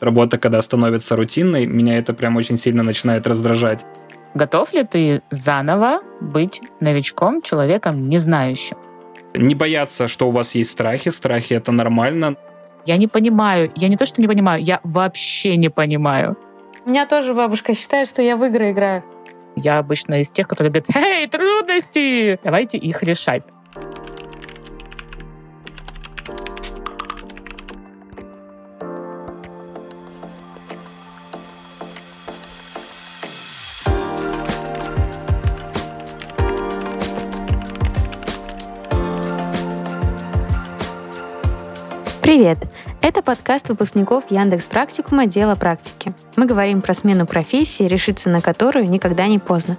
Работа, когда становится рутинной, меня это прям очень сильно начинает раздражать. Готов ли ты заново быть новичком, человеком не знающим? Не бояться, что у вас есть страхи. Страхи — это нормально. Я не понимаю. Я не то, что не понимаю, я вообще не понимаю. У меня тоже бабушка считает, что я в игры играю. Я обычно из тех, которые говорят, «Эй, трудности! Давайте их решать». Привет! Это подкаст выпускников Яндекс Практикума «Дело практики». Мы говорим про смену профессии, решиться на которую никогда не поздно.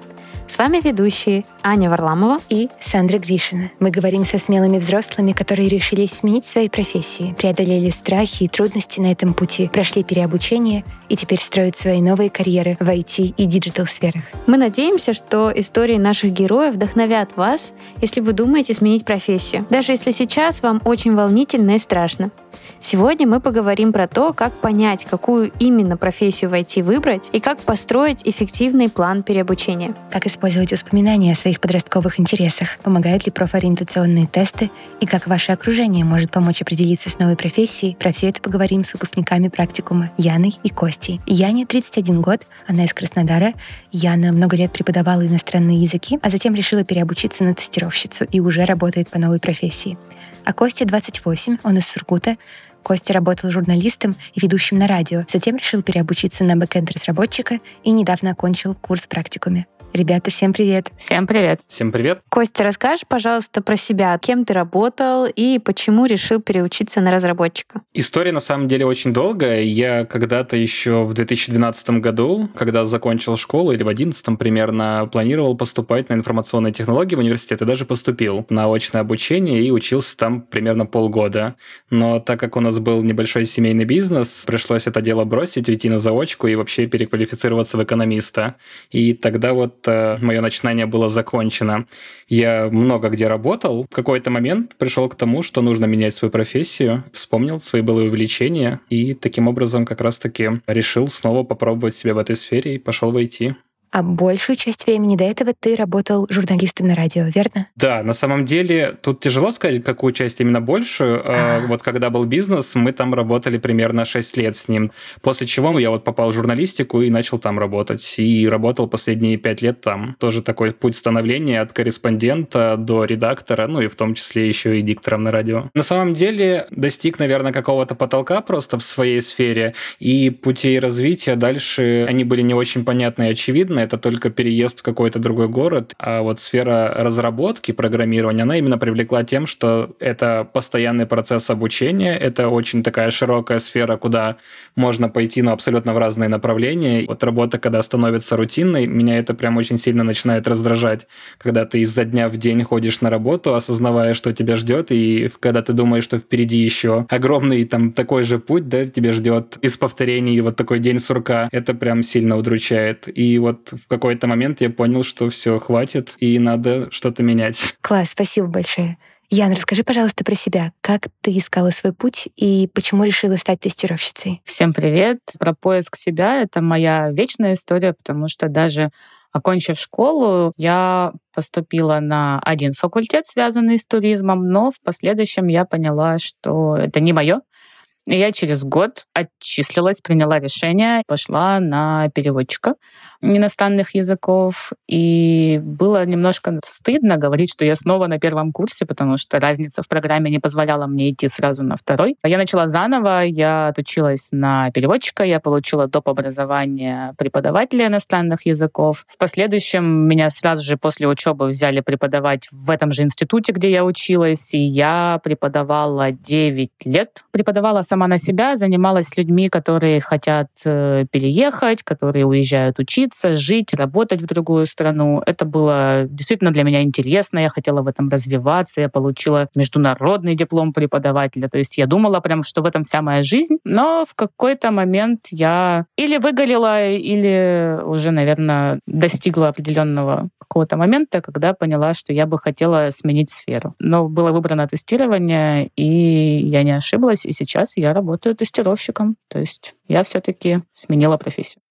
С вами ведущие Аня Варламова и Сандра Гришина. Мы говорим со смелыми взрослыми, которые решили сменить свои профессии, преодолели страхи и трудности на этом пути, прошли переобучение и теперь строят свои новые карьеры в IT и digital сферах. Мы надеемся, что истории наших героев вдохновят вас, если вы думаете сменить профессию, даже если сейчас вам очень волнительно и страшно. Сегодня мы поговорим про то, как понять, какую именно профессию в IT выбрать и как построить эффективный план переобучения. Как использовать воспоминания о своих подростковых интересах, помогают ли профориентационные тесты и как ваше окружение может помочь определиться с новой профессией. Про все это поговорим с выпускниками практикума Яной и Костей. Яне 31 год, она из Краснодара. Яна много лет преподавала иностранные языки, а затем решила переобучиться на тестировщицу и уже работает по новой профессии. А Косте 28, он из Сургута, Костя работал журналистом и ведущим на радио, затем решил переобучиться на бэкэнд-разработчика и недавно окончил курс практикуме. Ребята, всем привет. Всем привет. Всем привет. Костя, расскажешь, пожалуйста, про себя. Кем ты работал и почему решил переучиться на разработчика? История на самом деле очень долгая. Я когда-то еще в 2012 году, когда закончил школу, или в 2011 примерно, планировал поступать на информационные технологии в университет и даже поступил на очное обучение и учился там примерно полгода. Но так как у нас был небольшой семейный бизнес, пришлось это дело бросить, уйти на заочку и вообще переквалифицироваться в экономиста. И тогда вот э, мое начинание было закончено. Я много где работал. В какой-то момент пришел к тому, что нужно менять свою профессию, вспомнил свои былые увлечения и таким образом как раз-таки решил снова попробовать себя в этой сфере и пошел в IT. А большую часть времени до этого ты работал журналистом на радио, верно? Да, на самом деле тут тяжело сказать, какую часть именно большую. А. Вот когда был бизнес, мы там работали примерно 6 лет с ним. После чего я вот попал в журналистику и начал там работать. И работал последние 5 лет там. Тоже такой путь становления от корреспондента до редактора, ну и в том числе еще и диктором на радио. На самом деле достиг, наверное, какого-то потолка просто в своей сфере, и путей развития дальше они были не очень понятны и очевидны, это только переезд в какой-то другой город. А вот сфера разработки, программирования, она именно привлекла тем, что это постоянный процесс обучения, это очень такая широкая сфера, куда можно пойти ну, абсолютно в разные направления. Вот работа, когда становится рутинной, меня это прям очень сильно начинает раздражать, когда ты изо дня в день ходишь на работу, осознавая, что тебя ждет, и когда ты думаешь, что впереди еще огромный там такой же путь, да, тебе ждет из повторений вот такой день сурка, это прям сильно удручает. И вот в какой-то момент я понял, что все, хватит, и надо что-то менять. Класс, спасибо большое. Ян, расскажи, пожалуйста, про себя. Как ты искала свой путь и почему решила стать тестировщицей? Всем привет. Про поиск себя — это моя вечная история, потому что даже окончив школу, я поступила на один факультет, связанный с туризмом, но в последующем я поняла, что это не мое, и я через год отчислилась, приняла решение, пошла на переводчика иностранных языков. И было немножко стыдно говорить, что я снова на первом курсе, потому что разница в программе не позволяла мне идти сразу на второй. Я начала заново, я отучилась на переводчика, я получила доп. образование преподавателя иностранных языков. В последующем меня сразу же после учебы взяли преподавать в этом же институте, где я училась, и я преподавала 9 лет. Преподавала сама на себя, занималась людьми, которые хотят э, переехать, которые уезжают учиться, жить, работать в другую страну. Это было действительно для меня интересно. Я хотела в этом развиваться. Я получила международный диплом преподавателя. То есть я думала прям, что в этом вся моя жизнь. Но в какой-то момент я или выгорела, или уже, наверное, достигла определенного какого-то момента, когда поняла, что я бы хотела сменить сферу. Но было выбрано тестирование, и я не ошиблась. И сейчас я работаю тестировщиком. То есть я все-таки сменила профессию.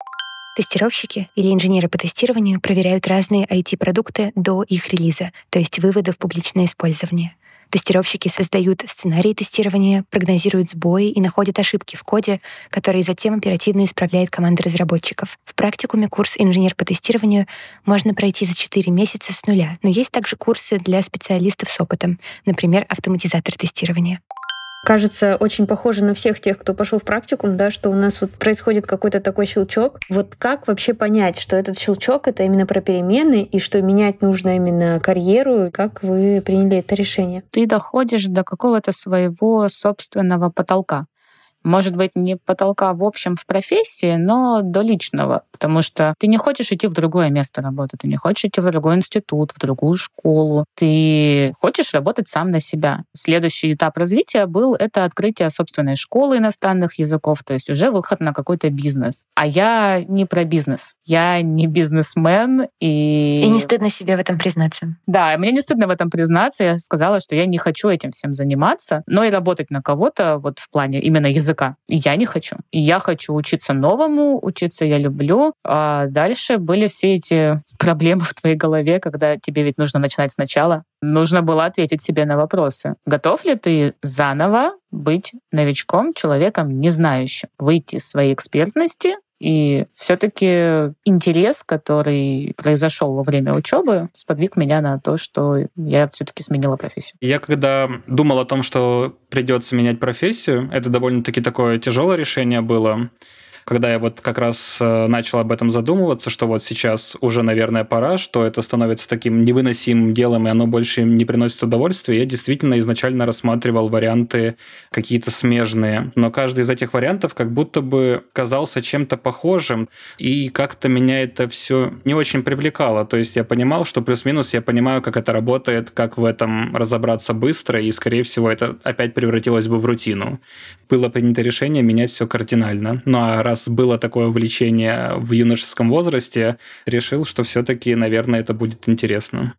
Тестировщики или инженеры по тестированию проверяют разные IT-продукты до их релиза, то есть вывода в публичное использование. Тестировщики создают сценарии тестирования, прогнозируют сбои и находят ошибки в коде, которые затем оперативно исправляет команда разработчиков. В практикуме курс «Инженер по тестированию» можно пройти за 4 месяца с нуля, но есть также курсы для специалистов с опытом, например, автоматизатор тестирования кажется очень похоже на всех тех, кто пошел в практикум, да, что у нас вот происходит какой-то такой щелчок. Вот как вообще понять, что этот щелчок — это именно про перемены, и что менять нужно именно карьеру? Как вы приняли это решение? Ты доходишь до какого-то своего собственного потолка может быть, не потолка в общем в профессии, но до личного, потому что ты не хочешь идти в другое место работы, ты не хочешь идти в другой институт, в другую школу, ты хочешь работать сам на себя. Следующий этап развития был это открытие собственной школы иностранных языков, то есть уже выход на какой-то бизнес. А я не про бизнес, я не бизнесмен и... И не стыдно себе в этом признаться. Да, мне не стыдно в этом признаться. Я сказала, что я не хочу этим всем заниматься, но и работать на кого-то вот в плане именно языка языка. я не хочу. Я хочу учиться новому, учиться я люблю. А дальше были все эти проблемы в твоей голове, когда тебе ведь нужно начинать сначала. Нужно было ответить себе на вопросы. Готов ли ты заново быть новичком, человеком не знающим, выйти из своей экспертности и все-таки интерес, который произошел во время учебы, сподвиг меня на то, что я все-таки сменила профессию. Я когда думал о том, что придется менять профессию, это довольно-таки такое тяжелое решение было когда я вот как раз э, начал об этом задумываться, что вот сейчас уже, наверное, пора, что это становится таким невыносимым делом, и оно больше не приносит удовольствия, я действительно изначально рассматривал варианты какие-то смежные. Но каждый из этих вариантов как будто бы казался чем-то похожим, и как-то меня это все не очень привлекало. То есть я понимал, что плюс-минус я понимаю, как это работает, как в этом разобраться быстро, и, скорее всего, это опять превратилось бы в рутину. Было принято решение менять все кардинально. Ну а раз раз было такое увлечение в юношеском возрасте, решил, что все-таки, наверное, это будет интересно.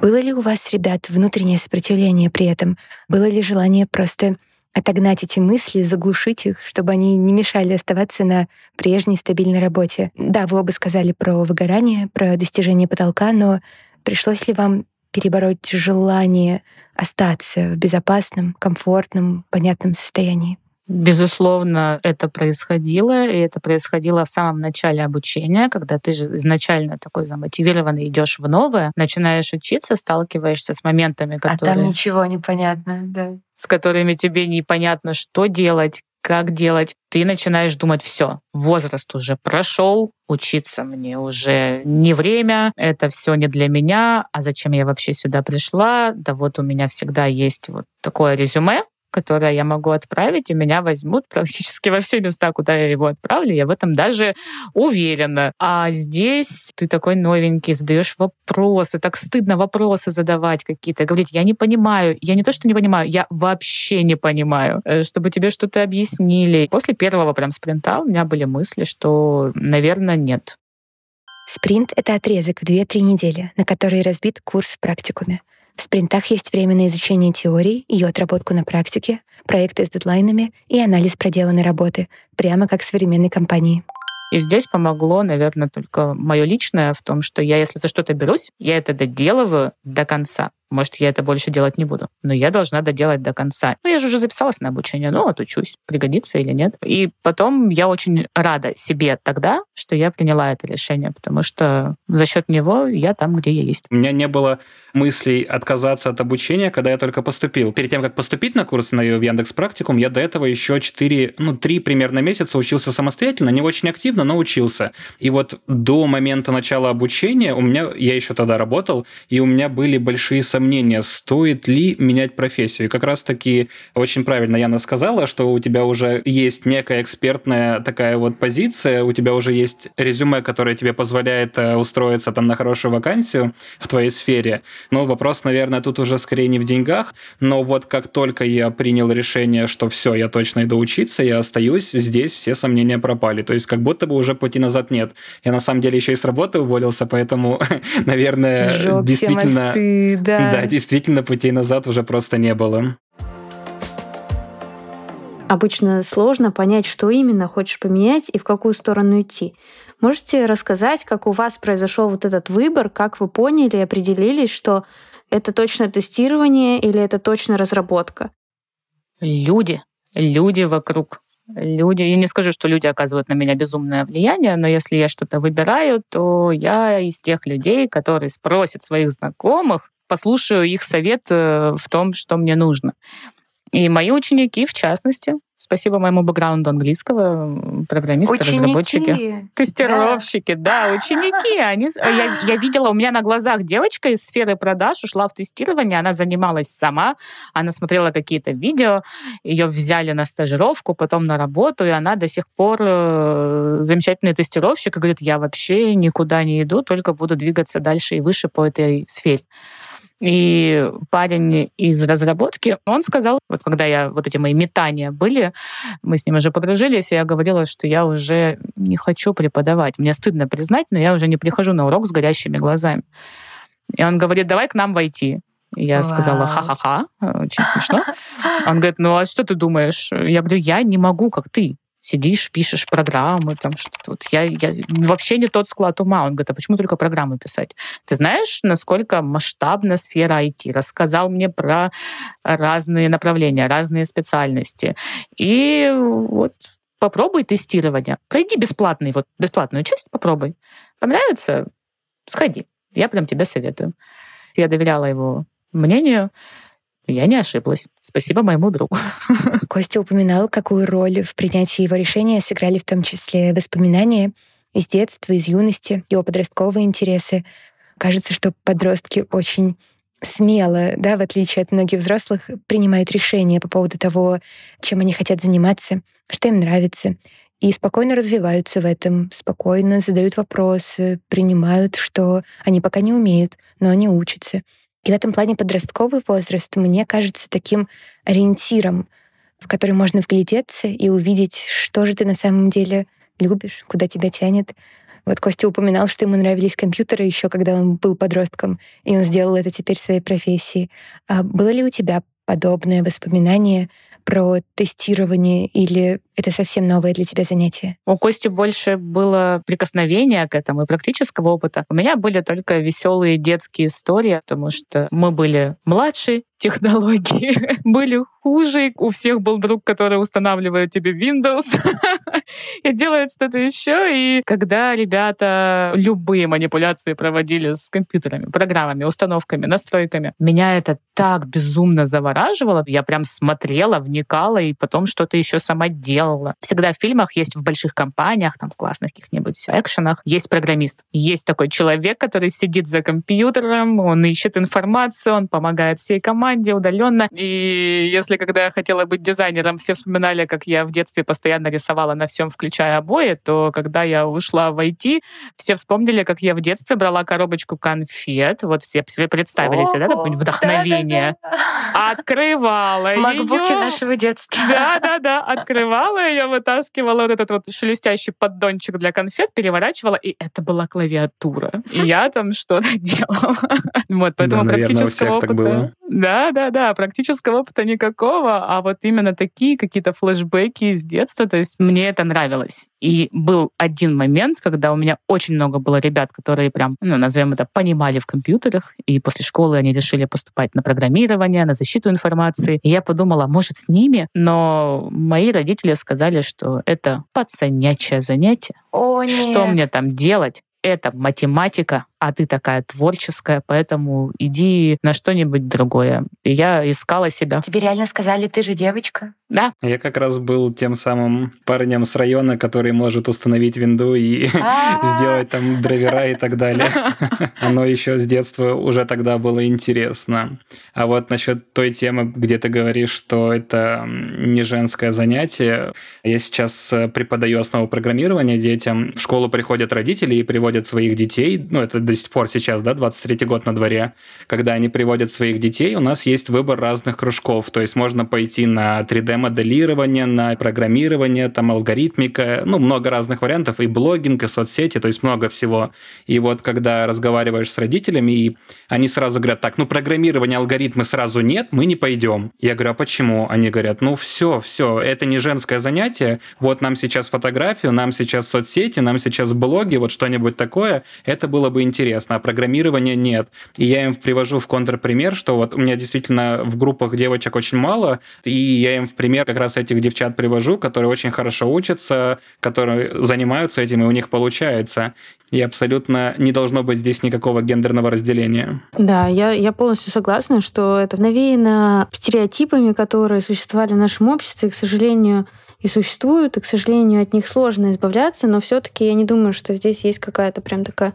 Было ли у вас, ребят, внутреннее сопротивление при этом? Было ли желание просто отогнать эти мысли, заглушить их, чтобы они не мешали оставаться на прежней стабильной работе? Да, вы оба сказали про выгорание, про достижение потолка, но пришлось ли вам перебороть желание остаться в безопасном, комфортном, понятном состоянии? Безусловно, это происходило, и это происходило в самом начале обучения, когда ты же изначально такой замотивированный идешь в новое, начинаешь учиться, сталкиваешься с моментами, которые... А там ничего не понятно, да. С которыми тебе непонятно, что делать, как делать. Ты начинаешь думать, все, возраст уже прошел, учиться мне уже не время, это все не для меня, а зачем я вообще сюда пришла? Да вот у меня всегда есть вот такое резюме, которое я могу отправить, и меня возьмут практически во все места, куда я его отправлю. Я в этом даже уверена. А здесь ты такой новенький, задаешь вопросы, так стыдно вопросы задавать какие-то, говорить, я не понимаю, я не то, что не понимаю, я вообще не понимаю, э, чтобы тебе что-то объяснили. После первого прям спринта у меня были мысли, что, наверное, нет. Спринт — это отрезок в 2-3 недели, на который разбит курс в практикуме. В спринтах есть время на изучение теории, ее отработку на практике, проекты с дедлайнами и анализ проделанной работы, прямо как в современной компании. И здесь помогло, наверное, только мое личное в том, что я, если за что-то берусь, я это доделываю до конца. Может, я это больше делать не буду, но я должна доделать до конца. Ну, я же уже записалась на обучение, ну, вот учусь, пригодится или нет. И потом я очень рада себе тогда, что я приняла это решение, потому что за счет него я там, где я есть. У меня не было мыслей отказаться от обучения, когда я только поступил. Перед тем, как поступить на курс на Яндекс Практикум, я до этого еще 4, ну, 3 примерно месяца учился самостоятельно, не очень активно, но учился. И вот до момента начала обучения у меня, я еще тогда работал, и у меня были большие сомнения, стоит ли менять профессию. И как раз-таки очень правильно Яна сказала, что у тебя уже есть некая экспертная такая вот позиция, у тебя уже есть резюме, которое тебе позволяет э, устроиться там на хорошую вакансию в твоей сфере. Но вопрос, наверное, тут уже скорее не в деньгах, но вот как только я принял решение, что все, я точно иду учиться, я остаюсь, здесь все сомнения пропали. То есть как будто бы уже пути назад нет. Я на самом деле еще и с работы уволился, поэтому, наверное, Сжег действительно... Все мосты, да. Да, действительно, путей назад уже просто не было. обычно сложно понять, что именно хочешь поменять и в какую сторону идти. Можете рассказать, как у вас произошел вот этот выбор, как вы поняли и определились, что это точно тестирование или это точно разработка? Люди, люди вокруг. Люди, я не скажу, что люди оказывают на меня безумное влияние, но если я что-то выбираю, то я из тех людей, которые спросят своих знакомых, послушаю их совет э, в том, что мне нужно. И мои ученики, в частности, Спасибо моему бэкграунду английского, программисты, ученики. разработчики, тестировщики, да, да ученики. Они, я, я видела, у меня на глазах девочка из сферы продаж ушла в тестирование, она занималась сама, она смотрела какие-то видео, ее взяли на стажировку, потом на работу, и она до сих пор э, замечательный тестировщик, и говорит, я вообще никуда не иду, только буду двигаться дальше и выше по этой сфере. И парень из разработки, он сказал, вот когда я вот эти мои метания были, мы с ним уже подружились, и я говорила, что я уже не хочу преподавать. Мне стыдно признать, но я уже не прихожу на урок с горящими глазами. И он говорит, давай к нам войти. Я Вау. сказала, ха-ха-ха, очень смешно. Он говорит, ну а что ты думаешь? Я говорю, я не могу, как ты сидишь, пишешь программы, там что-то. Вот я, я вообще не тот склад ума. Он говорит, а почему только программы писать? Ты знаешь, насколько масштабна сфера IT? Рассказал мне про разные направления, разные специальности. И вот попробуй тестирование. Пройди бесплатный, вот бесплатную часть попробуй. Понравится? Сходи. Я прям тебе советую. Я доверяла его мнению. Я не ошиблась. Спасибо моему другу. Костя упоминал, какую роль в принятии его решения сыграли в том числе воспоминания из детства, из юности, его подростковые интересы. Кажется, что подростки очень смело, да, в отличие от многих взрослых, принимают решения по поводу того, чем они хотят заниматься, что им нравится, и спокойно развиваются в этом, спокойно задают вопросы, принимают, что они пока не умеют, но они учатся. И в этом плане подростковый возраст мне кажется таким ориентиром, в который можно вглядеться и увидеть, что же ты на самом деле любишь, куда тебя тянет. Вот Костя упоминал, что ему нравились компьютеры еще, когда он был подростком, и он сделал это теперь своей профессией. А было ли у тебя подобное воспоминание про тестирование или это совсем новое для тебя занятие? У Кости больше было прикосновения к этому и практического опыта. У меня были только веселые детские истории, потому что мы были младше, технологии были хуже. У всех был друг, который устанавливает тебе Windows и делает что-то еще. И когда ребята любые манипуляции проводили с компьютерами, программами, установками, настройками, меня это так безумно завораживало. Я прям смотрела, вникала и потом что-то еще сама делала. Всегда в фильмах есть в больших компаниях, там в классных каких-нибудь экшенах, есть программист. Есть такой человек, который сидит за компьютером, он ищет информацию, он помогает всей команде удаленно. И если когда я хотела быть дизайнером, все вспоминали, как я в детстве постоянно рисовала на всем, включая обои, то когда я ушла в IT, все вспомнили, как я в детстве брала коробочку конфет. Вот все себе представили себе, да, вдохновение чтение. Открывала ее. Макбуки нашего детства. Да, да, Открывала ее, вытаскивала вот этот вот шелестящий поддончик для конфет, переворачивала, и это была клавиатура. И я там что-то делала. Вот, поэтому да, практического опыта... Да, да, да, практического опыта никакого, а вот именно такие какие-то флешбеки из детства, то есть мне это нравилось. И был один момент, когда у меня очень много было ребят, которые прям, ну, назовем это, понимали в компьютерах, и после школы они решили поступать на программирование, на защиту информации. И я подумала, может, с ними, но мои родители сказали, что это пацанячее занятие. О, нет. Что мне там делать? Это математика, а ты такая творческая, поэтому иди на что-нибудь другое. И я искала себя. Тебе реально сказали, ты же девочка? Да. Я как раз был тем самым парнем с района, который может установить винду и сделать там драйвера и так далее. Оно еще с детства уже тогда было интересно. А вот насчет той темы, где ты говоришь, что это не женское занятие, я сейчас преподаю основу программирования детям. В школу приходят родители и приводят своих детей, ну, это до сих пор сейчас, да, 23-й год на дворе, когда они приводят своих детей, у нас есть выбор разных кружков. То есть можно пойти на 3D-моделирование, на программирование, там алгоритмика, ну, много разных вариантов, и блогинг, и соцсети, то есть много всего. И вот когда разговариваешь с родителями, и они сразу говорят, так, ну, программирование, алгоритмы сразу нет, мы не пойдем. Я говорю, а почему? Они говорят, ну, все, все, это не женское занятие, вот нам сейчас фотографию, нам сейчас соцсети, нам сейчас блоги, вот что-нибудь такое, это было бы интересно, а программирования нет. И я им привожу в контрпример, что вот у меня действительно в группах девочек очень мало, и я им в пример как раз этих девчат привожу, которые очень хорошо учатся, которые занимаются этим, и у них получается. И абсолютно не должно быть здесь никакого гендерного разделения. Да, я, я полностью согласна, что это навеяно стереотипами, которые существовали в нашем обществе, и, к сожалению, и существуют, и, к сожалению, от них сложно избавляться, но все-таки я не думаю, что здесь есть какая-то прям такая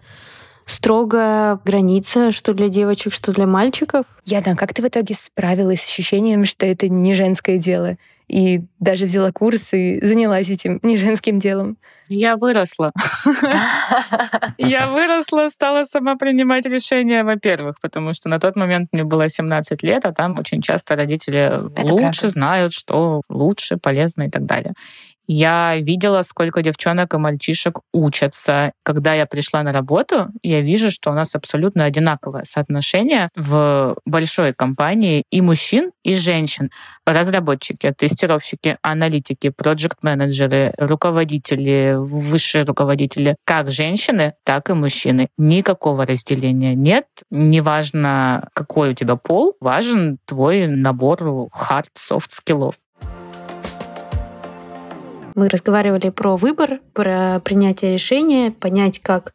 строгая граница, что для девочек, что для мальчиков. Яна, как ты в итоге справилась с ощущением, что это не женское дело? И даже взяла курс и занялась этим не женским делом? Я выросла. Я выросла, стала сама принимать решения, во-первых, потому что на тот момент мне было 17 лет, а там очень часто родители лучше знают, что лучше, полезно и так далее. Я видела, сколько девчонок и мальчишек учатся. Когда я пришла на работу, я вижу, что у нас абсолютно одинаковое соотношение в большой компании и мужчин, и женщин. Разработчики, тестировщики, аналитики, проект-менеджеры, руководители, высшие руководители, как женщины, так и мужчины. Никакого разделения нет. Неважно, какой у тебя пол, важен твой набор hard-soft скиллов. Мы разговаривали про выбор, про принятие решения, понять, как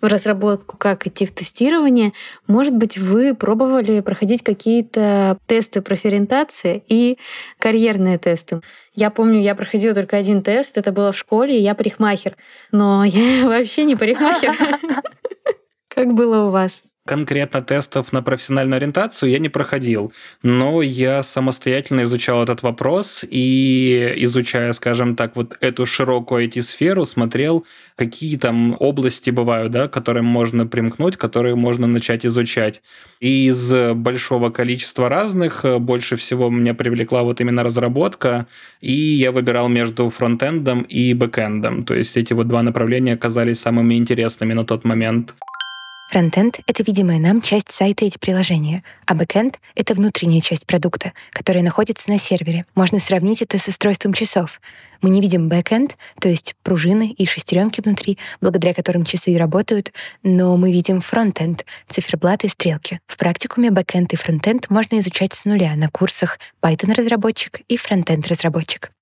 в разработку, как идти в тестирование. Может быть, вы пробовали проходить какие-то тесты профориентации и карьерные тесты. Я помню, я проходила только один тест, это было в школе, я парикмахер. Но я вообще не парикмахер. Как было у вас? Конкретно тестов на профессиональную ориентацию я не проходил, но я самостоятельно изучал этот вопрос и, изучая, скажем так, вот эту широкую IT-сферу, смотрел, какие там области бывают, да, которые можно примкнуть, которые можно начать изучать. И из большого количества разных больше всего меня привлекла вот именно разработка, и я выбирал между фронтендом и бэкэндом. То есть эти вот два направления оказались самыми интересными на тот момент. Фронтенд — это видимая нам часть сайта или приложения, а бэкенд — это внутренняя часть продукта, которая находится на сервере. Можно сравнить это с устройством часов. Мы не видим бэкенд, то есть пружины и шестеренки внутри, благодаря которым часы работают, но мы видим фронтенд, циферблаты и стрелки. В практикуме бэкенд и фронтенд можно изучать с нуля на курсах Python-разработчик и фронтенд-разработчик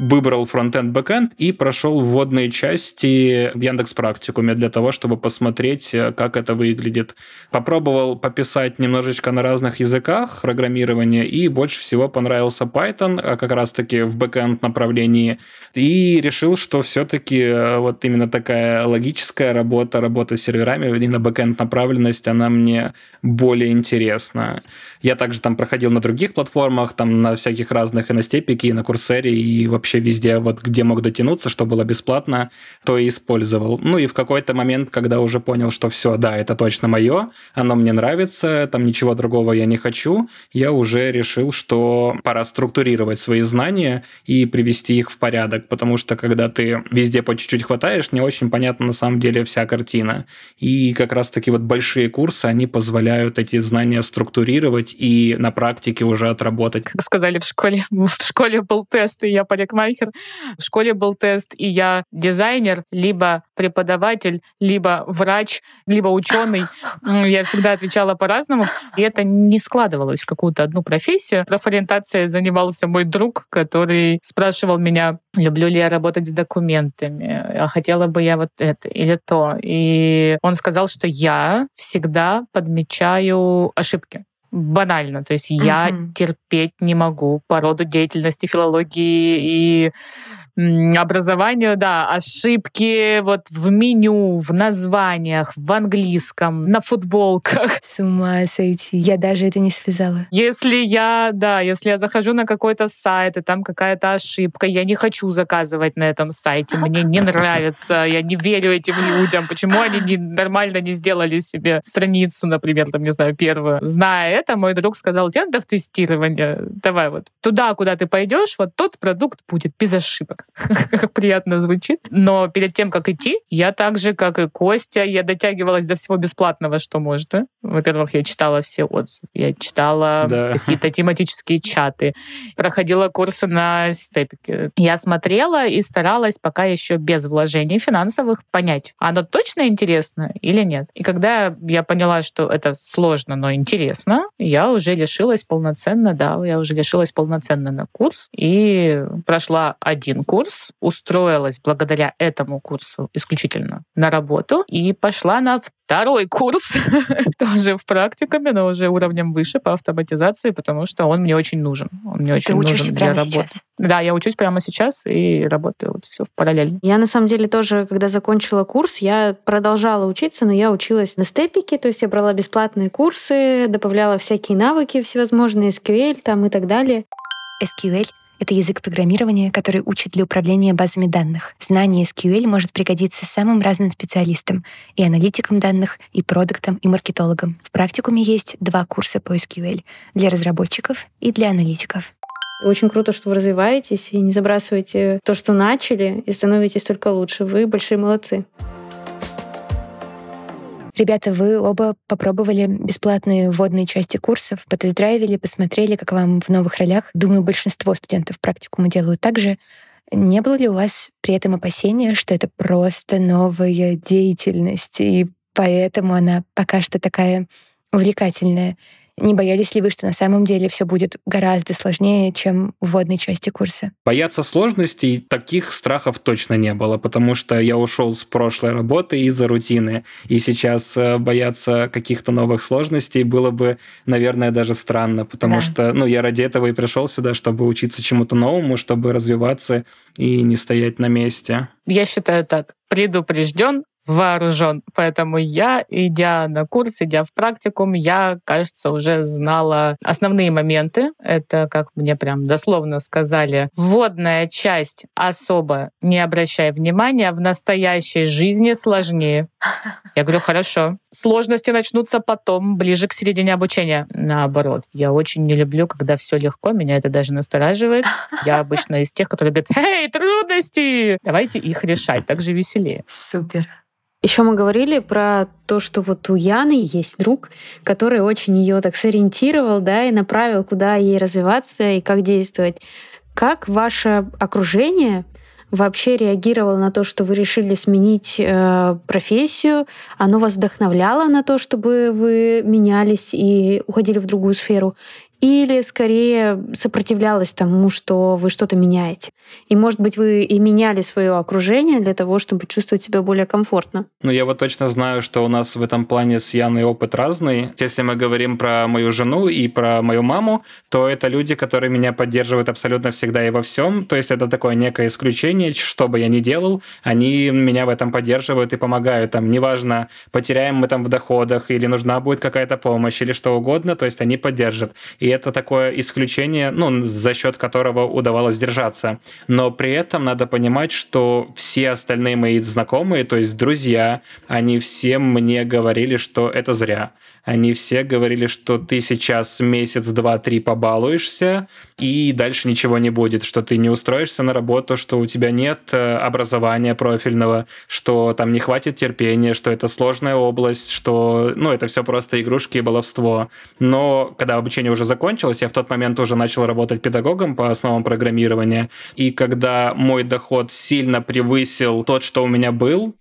выбрал фронтенд бэкенд и прошел вводные части в Яндекс Практикуме для того, чтобы посмотреть, э, как это выглядит. Попробовал пописать немножечко на разных языках программирования, и больше всего понравился Python, а как раз-таки в бэкенд направлении. И решил, что все-таки э, вот именно такая логическая работа, работа с серверами, именно бэкенд направленность, она мне более интересна. Я также там проходил на других платформах, там на всяких разных и на степике, и на курсере, и вообще вообще везде, вот где мог дотянуться, что было бесплатно, то и использовал. Ну и в какой-то момент, когда уже понял, что все, да, это точно мое, оно мне нравится, там ничего другого я не хочу, я уже решил, что пора структурировать свои знания и привести их в порядок, потому что когда ты везде по чуть-чуть хватаешь, не очень понятна на самом деле вся картина. И как раз-таки вот большие курсы, они позволяют эти знания структурировать и на практике уже отработать. Как сказали в школе, в школе был тест, и я парикмахер парикмахер. В школе был тест, и я дизайнер, либо преподаватель, либо врач, либо ученый. Я всегда отвечала по-разному, и это не складывалось в какую-то одну профессию. Профориентацией занимался мой друг, который спрашивал меня, люблю ли я работать с документами, а хотела бы я вот это или то. И он сказал, что я всегда подмечаю ошибки. Банально. То есть я терпеть не могу по роду деятельности филологии и образованию, да, ошибки вот в меню, в названиях, в английском, на футболках. С ума сойти. Я даже это не связала. Если я, да, если я захожу на какой-то сайт, и там какая-то ошибка, я не хочу заказывать на этом сайте, мне не нравится, я не верю этим людям, почему они не, нормально не сделали себе страницу, например, там, не знаю, первую. Зная это, мой друг сказал, тебе надо в тестирование, давай вот туда, куда ты пойдешь, вот тот продукт будет без ошибок. как приятно звучит. Но перед тем, как идти, я так же, как и Костя, я дотягивалась до всего бесплатного, что можно. Во-первых, я читала все отзывы, я читала да. какие-то тематические чаты, проходила курсы на степике. Я смотрела и старалась пока еще без вложений финансовых понять, оно точно интересно или нет. И когда я поняла, что это сложно, но интересно, я уже решилась полноценно, да, я уже решилась полноценно на курс и прошла один курс, устроилась благодаря этому курсу исключительно на работу и пошла на второй курс, тоже в практикуме, но уже уровнем выше по автоматизации, потому что он мне очень нужен. Он мне очень Ты нужен для работы. Сейчас? Да, я учусь прямо сейчас и работаю вот все в параллель. Я на самом деле тоже, когда закончила курс, я продолжала учиться, но я училась на степике, то есть я брала бесплатные курсы, добавляла всякие навыки всевозможные, SQL там и так далее. SQL это язык программирования, который учит для управления базами данных. Знание SQL может пригодиться самым разным специалистам, и аналитикам данных, и продуктам, и маркетологам. В практикуме есть два курса по SQL для разработчиков и для аналитиков. Очень круто, что вы развиваетесь и не забрасываете то, что начали, и становитесь только лучше. Вы большие молодцы. Ребята, вы оба попробовали бесплатные вводные части курсов, потест-драйвили, посмотрели, как вам в новых ролях. Думаю, большинство студентов практикумы делают так же. Не было ли у вас при этом опасения, что это просто новая деятельность, и поэтому она пока что такая увлекательная? Не боялись ли вы, что на самом деле все будет гораздо сложнее, чем в вводной части курса? Бояться сложностей таких страхов точно не было, потому что я ушел с прошлой работы из-за рутины, и сейчас э, бояться каких-то новых сложностей было бы, наверное, даже странно, потому да. что, ну, я ради этого и пришел сюда, чтобы учиться чему-то новому, чтобы развиваться и не стоять на месте. Я считаю так. Предупрежден, вооружен. Поэтому я, идя на курс, идя в практикум, я, кажется, уже знала основные моменты. Это, как мне прям дословно сказали, вводная часть особо не обращай внимания, в настоящей жизни сложнее. Я говорю, хорошо. Сложности начнутся потом, ближе к середине обучения. Наоборот, я очень не люблю, когда все легко, меня это даже настораживает. Я обычно из тех, которые говорят, эй, трудности! Давайте их решать, так же веселее. Супер. Еще мы говорили про то, что вот у Яны есть друг, который очень ее так сориентировал, да, и направил, куда ей развиваться и как действовать. Как ваше окружение вообще реагировало на то, что вы решили сменить э, профессию? Оно вас вдохновляло на то, чтобы вы менялись и уходили в другую сферу? Или скорее сопротивлялась тому, что вы что-то меняете. И, может быть, вы и меняли свое окружение для того, чтобы чувствовать себя более комфортно. Ну, я вот точно знаю, что у нас в этом плане с Яной опыт разный. Если мы говорим про мою жену и про мою маму, то это люди, которые меня поддерживают абсолютно всегда и во всем. То есть это такое некое исключение, что бы я ни делал, они меня в этом поддерживают и помогают. Там, неважно, потеряем мы там в доходах, или нужна будет какая-то помощь, или что угодно, то есть они поддержат. И это такое исключение, ну, за счет которого удавалось держаться. Но при этом надо понимать, что все остальные мои знакомые, то есть друзья, они все мне говорили, что это зря. Они все говорили, что ты сейчас месяц, два, три побалуешься, и дальше ничего не будет, что ты не устроишься на работу, что у тебя нет э, образования профильного, что там не хватит терпения, что это сложная область, что, ну, это все просто игрушки и баловство. Но когда обучение уже закончилось, я в тот момент уже начал работать педагогом по основам программирования, и когда мой доход сильно превысил тот, что у меня был,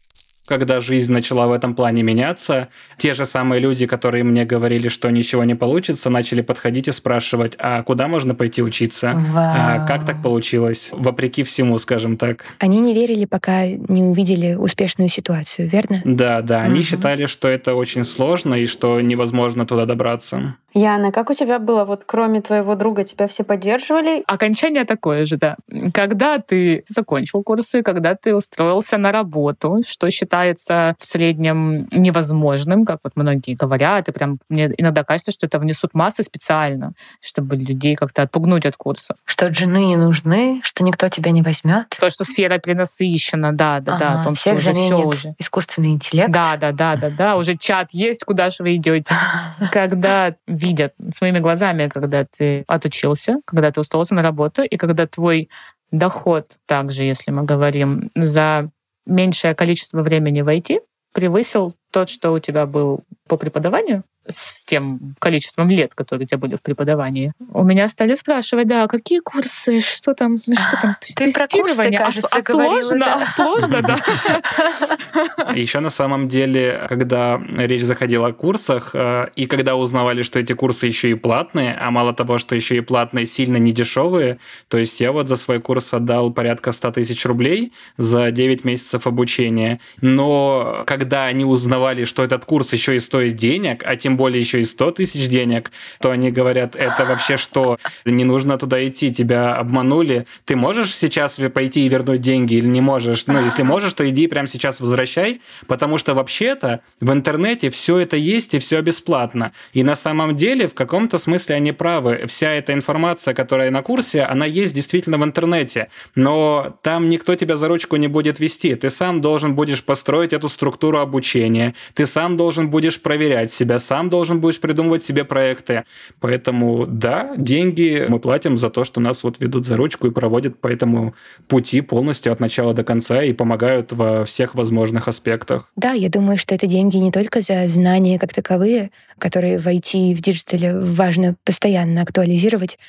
когда жизнь начала в этом плане меняться, те же самые люди, которые мне говорили, что ничего не получится, начали подходить и спрашивать, а куда можно пойти учиться? А как так получилось? Вопреки всему, скажем так. Они не верили, пока не увидели успешную ситуацию, верно? Да, да. Они угу. считали, что это очень сложно и что невозможно туда добраться. Яна, как у тебя было, вот кроме твоего друга, тебя все поддерживали? Окончание такое же, да. Когда ты закончил курсы, когда ты устроился на работу, что считается в среднем невозможным, как вот многие говорят, и прям мне иногда кажется, что это внесут массы специально, чтобы людей как-то отпугнуть от курсов. Что жены не нужны, что никто тебя не возьмет. То, что сфера перенасыщена, да, да, ага, да. О том, всех что уже все уже. искусственный интеллект. Да, да, да, да, да. Уже чат есть, куда же вы идете. Когда видят своими глазами, когда ты отучился, когда ты устроился на работу, и когда твой доход также, если мы говорим, за меньшее количество времени войти, превысил тот, что у тебя был по преподаванию, с тем количеством лет, которые у тебя были в преподавании, у меня стали спрашивать, да, какие курсы, что там, что там, Ты тестирование, курсы, кажется, а, а сложно, да. а сложно, да. Еще на самом деле, когда речь заходила о курсах, э, и когда узнавали, что эти курсы еще и платные, а мало того, что еще и платные, сильно не дешевые, то есть я вот за свой курс отдал порядка 100 тысяч рублей за 9 месяцев обучения, но когда они узнавали, что этот курс еще и стоит денег, а тем более еще и 100 тысяч денег, то они говорят, это вообще что? Не нужно туда идти, тебя обманули. Ты можешь сейчас пойти и вернуть деньги или не можешь? Ну, если можешь, то иди прямо сейчас возвращай, потому что вообще-то в интернете все это есть и все бесплатно. И на самом деле в каком-то смысле они правы. Вся эта информация, которая на курсе, она есть действительно в интернете, но там никто тебя за ручку не будет вести. Ты сам должен будешь построить эту структуру обучения, ты сам должен будешь проверять себя, сам должен будешь придумывать себе проекты. Поэтому да, деньги мы платим за то, что нас вот ведут за ручку и проводят по этому пути полностью от начала до конца и помогают во всех возможных аспектах. Да, я думаю, что это деньги не только за знания как таковые, которые в IT в digital е важно постоянно актуализировать,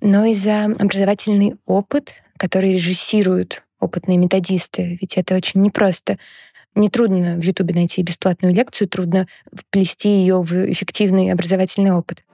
но и за образовательный опыт, который режиссируют опытные методисты. Ведь это очень непросто Нетрудно в Ютубе найти бесплатную лекцию, трудно вплести ее в эффективный образовательный опыт.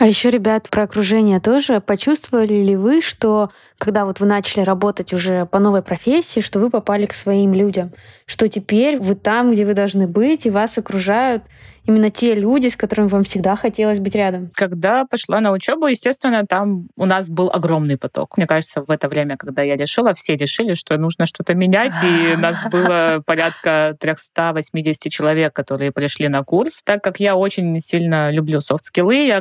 А еще, ребят, про окружение тоже. Почувствовали ли вы, что когда вот вы начали работать уже по новой профессии, что вы попали к своим людям? Что теперь вы там, где вы должны быть, и вас окружают именно те люди, с которыми вам всегда хотелось быть рядом? Когда пошла на учебу, естественно, там у нас был огромный поток. Мне кажется, в это время, когда я решила, все решили, что нужно что-то менять, и нас было порядка 380 человек, которые пришли на курс. Так как я очень сильно люблю софт-скиллы, я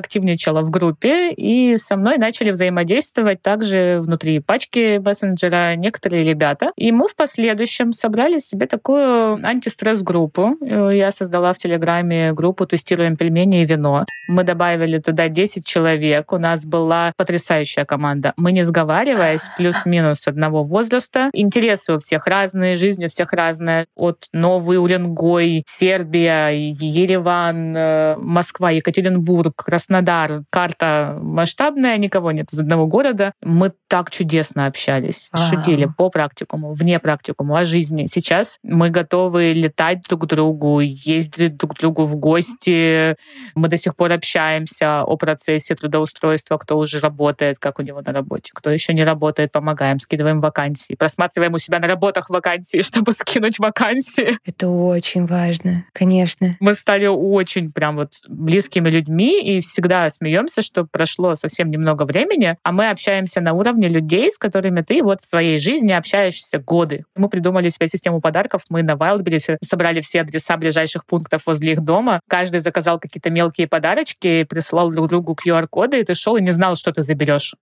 активничала в группе, и со мной начали взаимодействовать также внутри пачки мессенджера некоторые ребята. И мы в последующем собрали себе такую антистресс-группу. Я создала в Телеграме группу «Тестируем пельмени и вино». Мы добавили туда 10 человек. У нас была потрясающая команда. Мы, не сговариваясь, плюс-минус одного возраста. Интересы у всех разные, жизнь у всех разная. От Новый Уренгой, Сербия, Ереван, э, Москва, Екатеринбург, Краснодар. Карта масштабная, никого нет из одного города. Мы так чудесно общались, А-а-а. шутили по практикуму, вне практикуму, о жизни. Сейчас мы готовы летать друг к другу, ездить друг к другу в гости. Мы до сих пор общаемся о процессе трудоустройства, кто уже работает, как у него на работе, кто еще не работает, помогаем, скидываем вакансии, просматриваем у себя на работах вакансии, чтобы скинуть вакансии. Это очень важно, конечно. Мы стали очень прям вот близкими людьми и всегда смеемся, что прошло совсем немного времени, а мы общаемся на уровне людей, с которыми ты вот в своей жизни общаешься годы. Мы придумали себе систему подарков, мы на Wildberries собрали все адреса ближайших пунктов возле их дома. Каждый заказал какие-то мелкие подарочки, присылал друг другу QR-коды, и ты шел и не знал, что ты заберешь.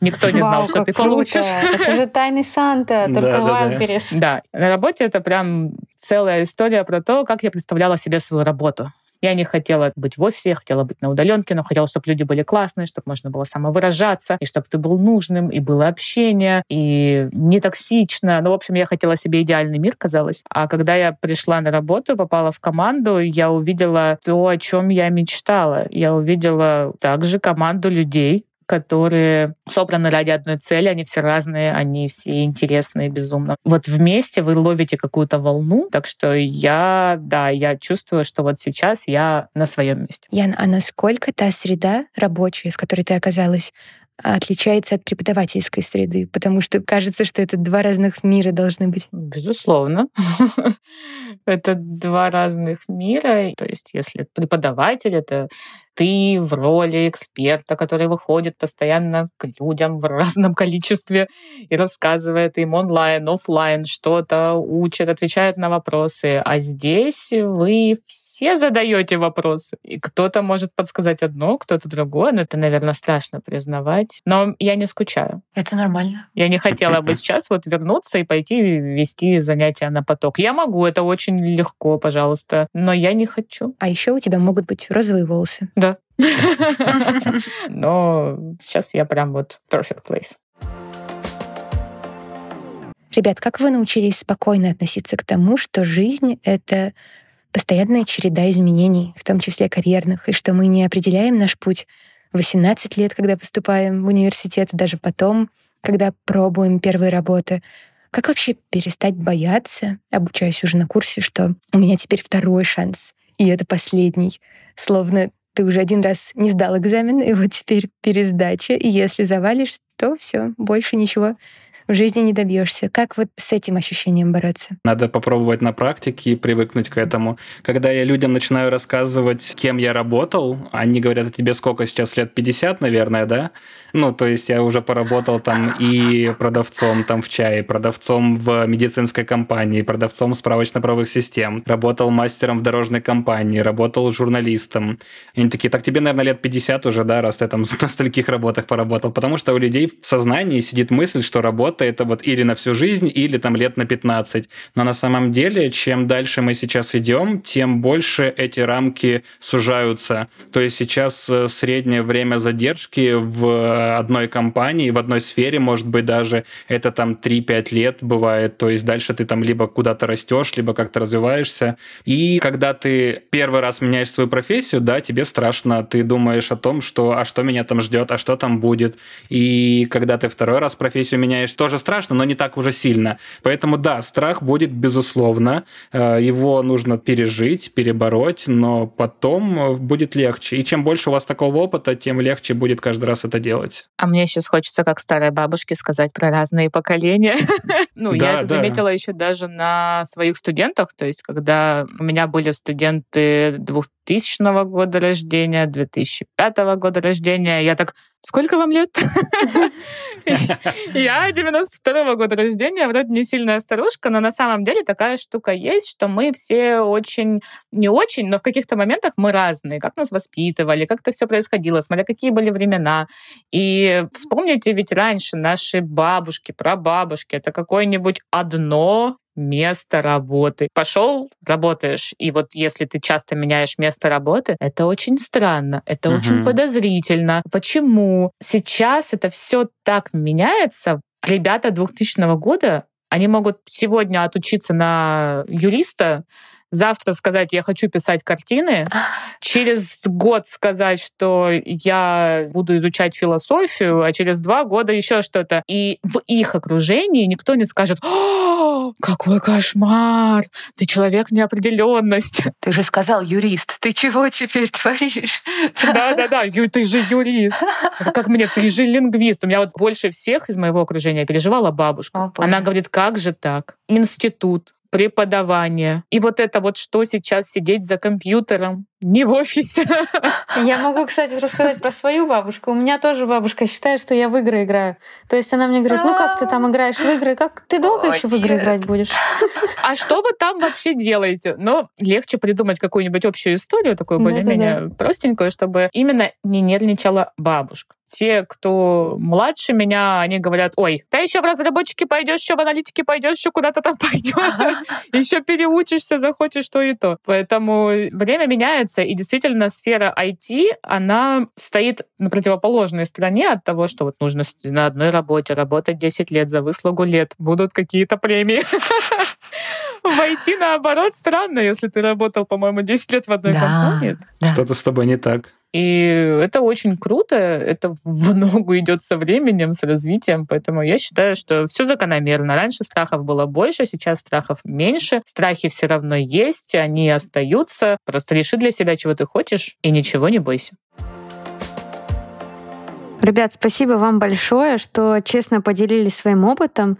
Никто не знал, Вау, что ты круто. получишь. Это же тайный Санта, только да, Wildberries. Да, на работе это прям целая история про то, как я представляла себе свою работу. Я не хотела быть в офисе, я хотела быть на удаленке, но хотела, чтобы люди были классные, чтобы можно было самовыражаться, и чтобы ты был нужным, и было общение, и не токсично. Ну, в общем, я хотела себе идеальный мир, казалось. А когда я пришла на работу, попала в команду, я увидела то, о чем я мечтала. Я увидела также команду людей, которые собраны ради одной цели, они все разные, они все интересные безумно. Вот вместе вы ловите какую-то волну, так что я, да, я чувствую, что вот сейчас я на своем месте. Ян, а насколько та среда рабочая, в которой ты оказалась, отличается от преподавательской среды? Потому что кажется, что это два разных мира должны быть. Безусловно. это два разных мира. То есть если преподаватель — это ты в роли эксперта, который выходит постоянно к людям в разном количестве и рассказывает им онлайн, офлайн что-то, учит, отвечает на вопросы. А здесь вы все задаете вопросы. И кто-то может подсказать одно, кто-то другое. Но это, наверное, страшно признавать. Но я не скучаю. Это нормально. Я не хотела бы сейчас вот вернуться и пойти вести занятия на поток. Я могу, это очень легко, пожалуйста, но я не хочу. А еще у тебя могут быть розовые волосы. Да. Но сейчас я прям вот perfect place. Ребят, как вы научились спокойно относиться к тому, что жизнь — это постоянная череда изменений, в том числе карьерных, и что мы не определяем наш путь 18 лет, когда поступаем в университет, даже потом, когда пробуем первые работы. Как вообще перестать бояться, обучаясь уже на курсе, что у меня теперь второй шанс, и это последний, словно ты уже один раз не сдал экзамен, и вот теперь пересдача, и если завалишь, то все, больше ничего в жизни не добьешься. Как вот с этим ощущением бороться? Надо попробовать на практике и привыкнуть к этому. Когда я людям начинаю рассказывать, кем я работал, они говорят, а тебе сколько сейчас лет? 50, наверное, да? Ну, то есть я уже поработал там и продавцом там в чае, продавцом в медицинской компании, продавцом справочно-правовых систем, работал мастером в дорожной компании, работал журналистом. И они такие, так тебе, наверное, лет 50 уже, да, раз ты там на стольких работах поработал. Потому что у людей в сознании сидит мысль, что работа это вот или на всю жизнь, или там лет на 15. Но на самом деле, чем дальше мы сейчас идем, тем больше эти рамки сужаются. То есть сейчас э, среднее время задержки в одной компании, в одной сфере, может быть, даже это там 3-5 лет бывает. То есть дальше ты там либо куда-то растешь, либо как-то развиваешься. И когда ты первый раз меняешь свою профессию, да, тебе страшно, ты думаешь о том, что а что меня там ждет, а что там будет. И когда ты второй раз профессию меняешь, то тоже страшно, но не так уже сильно. Поэтому да, страх будет безусловно. Э, его нужно пережить, перебороть, но потом будет легче. И чем больше у вас такого опыта, тем легче будет каждый раз это делать. А мне сейчас хочется, как старой бабушке, сказать про разные поколения. Ну, я это заметила еще даже на своих студентах. То есть, когда у меня были студенты 2000 года рождения, 2005 года рождения, я так, сколько вам лет? Я 92 года рождения, вроде не сильная старушка, но на самом деле такая штука есть, что мы все очень, не очень, но в каких-то моментах мы разные. Как нас воспитывали, как это все происходило, смотря какие были времена. И вспомните, ведь раньше наши бабушки, прабабушки, это какое-нибудь одно место работы. Пошел, работаешь. И вот если ты часто меняешь место работы, это очень странно, это угу. очень подозрительно. Почему? Сейчас это все так меняется. Ребята 2000 года, они могут сегодня отучиться на юриста, завтра сказать, я хочу писать картины, через год сказать, что я буду изучать философию, а через два года еще что-то. И в их окружении никто не скажет, какой кошмар, ты человек неопределенности. Ты же сказал юрист, ты чего теперь творишь? Да-да-да, ты же юрист. Как мне, ты же лингвист. У меня вот больше всех из моего окружения переживала бабушка. Она говорит, как же так? Институт, преподавание. И вот это вот что сейчас сидеть за компьютером, не в офисе. Я могу, кстати, рассказать про свою бабушку. У меня тоже бабушка считает, что я в игры играю. То есть она мне говорит, ну как ты там играешь в игры? Как ты долго еще в игры играть будешь? А что вы там вообще делаете? Ну, легче придумать какую-нибудь общую историю, такую более-менее простенькую, чтобы именно не нервничала бабушка те, кто младше меня, они говорят, ой, ты еще в разработчике пойдешь, еще в аналитике пойдешь, еще куда-то там пойдешь, еще переучишься, захочешь то и то. Поэтому время меняется, и действительно сфера IT, она стоит на противоположной стороне от того, что вот нужно на одной работе работать 10 лет за выслугу лет, будут какие-то премии. Войти наоборот странно, если ты работал, по-моему, 10 лет в одной Да, компании. да. Что-то с тобой не так. И это очень круто, это в ногу идет со временем, с развитием, поэтому я считаю, что все закономерно. Раньше страхов было больше, сейчас страхов меньше. Страхи все равно есть, они остаются. Просто реши для себя, чего ты хочешь, и ничего не бойся. Ребят, спасибо вам большое, что честно поделились своим опытом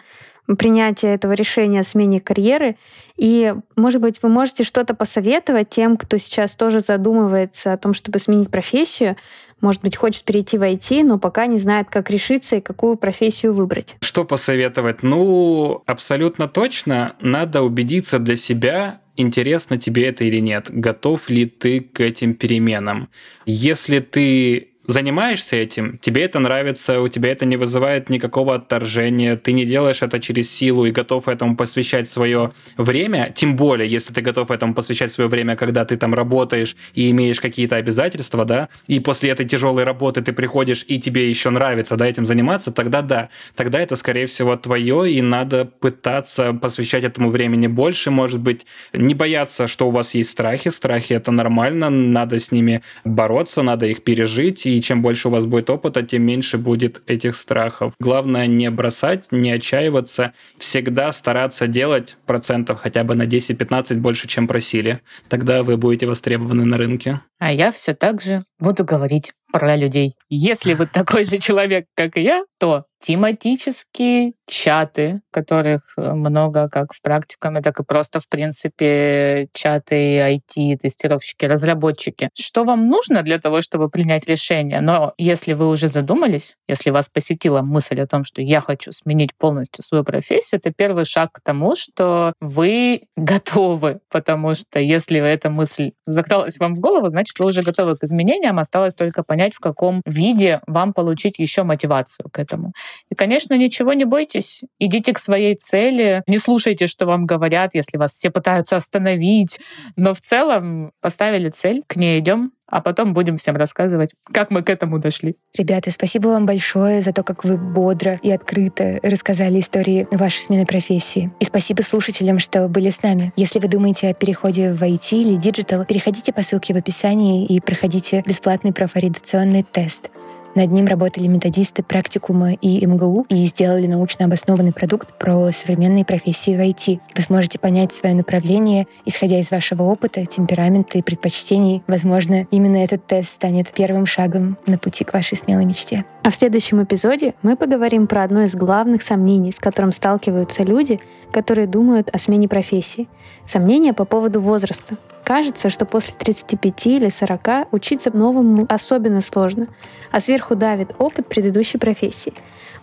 принятия этого решения о смене карьеры. И, может быть, вы можете что-то посоветовать тем, кто сейчас тоже задумывается о том, чтобы сменить профессию, может быть, хочет перейти в IT, но пока не знает, как решиться и какую профессию выбрать. Что посоветовать? Ну, абсолютно точно надо убедиться для себя, интересно тебе это или нет, готов ли ты к этим переменам. Если ты занимаешься этим, тебе это нравится, у тебя это не вызывает никакого отторжения, ты не делаешь это через силу и готов этому посвящать свое время, тем более, если ты готов этому посвящать свое время, когда ты там работаешь и имеешь какие-то обязательства, да, и после этой тяжелой работы ты приходишь и тебе еще нравится, да, этим заниматься, тогда да, тогда это, скорее всего, твое, и надо пытаться посвящать этому времени больше, может быть, не бояться, что у вас есть страхи, страхи это нормально, надо с ними бороться, надо их пережить, и чем больше у вас будет опыта, тем меньше будет этих страхов. Главное не бросать, не отчаиваться, всегда стараться делать процентов хотя бы на 10-15 больше, чем просили. Тогда вы будете востребованы на рынке. А я все так же буду говорить про людей. Если вы такой же человек, как и я, то тематические чаты, которых много как в практикуме, так и просто, в принципе, чаты IT, тестировщики, разработчики. Что вам нужно для того, чтобы принять решение? Но если вы уже задумались, если вас посетила мысль о том, что я хочу сменить полностью свою профессию, это первый шаг к тому, что вы готовы, потому что если эта мысль закралась вам в голову, значит, вы уже готовы к изменениям, осталось только понять, в каком виде вам получить еще мотивацию к этому. И, конечно, ничего не бойтесь. Идите к своей цели. Не слушайте, что вам говорят, если вас все пытаются остановить. Но в целом поставили цель, к ней идем, а потом будем всем рассказывать, как мы к этому дошли. Ребята, спасибо вам большое за то, как вы бодро и открыто рассказали истории вашей смены профессии. И спасибо слушателям, что были с нами. Если вы думаете о переходе в IT или digital, переходите по ссылке в описании и проходите бесплатный профориентационный тест. Над ним работали методисты практикума и МГУ и сделали научно обоснованный продукт про современные профессии в IT. Вы сможете понять свое направление, исходя из вашего опыта, темперамента и предпочтений. Возможно, именно этот тест станет первым шагом на пути к вашей смелой мечте. А в следующем эпизоде мы поговорим про одно из главных сомнений, с которым сталкиваются люди, которые думают о смене профессии. Сомнения по поводу возраста. Кажется, что после 35 или 40 учиться новому особенно сложно, а сверху давит опыт предыдущей профессии.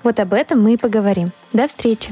Вот об этом мы и поговорим. До встречи!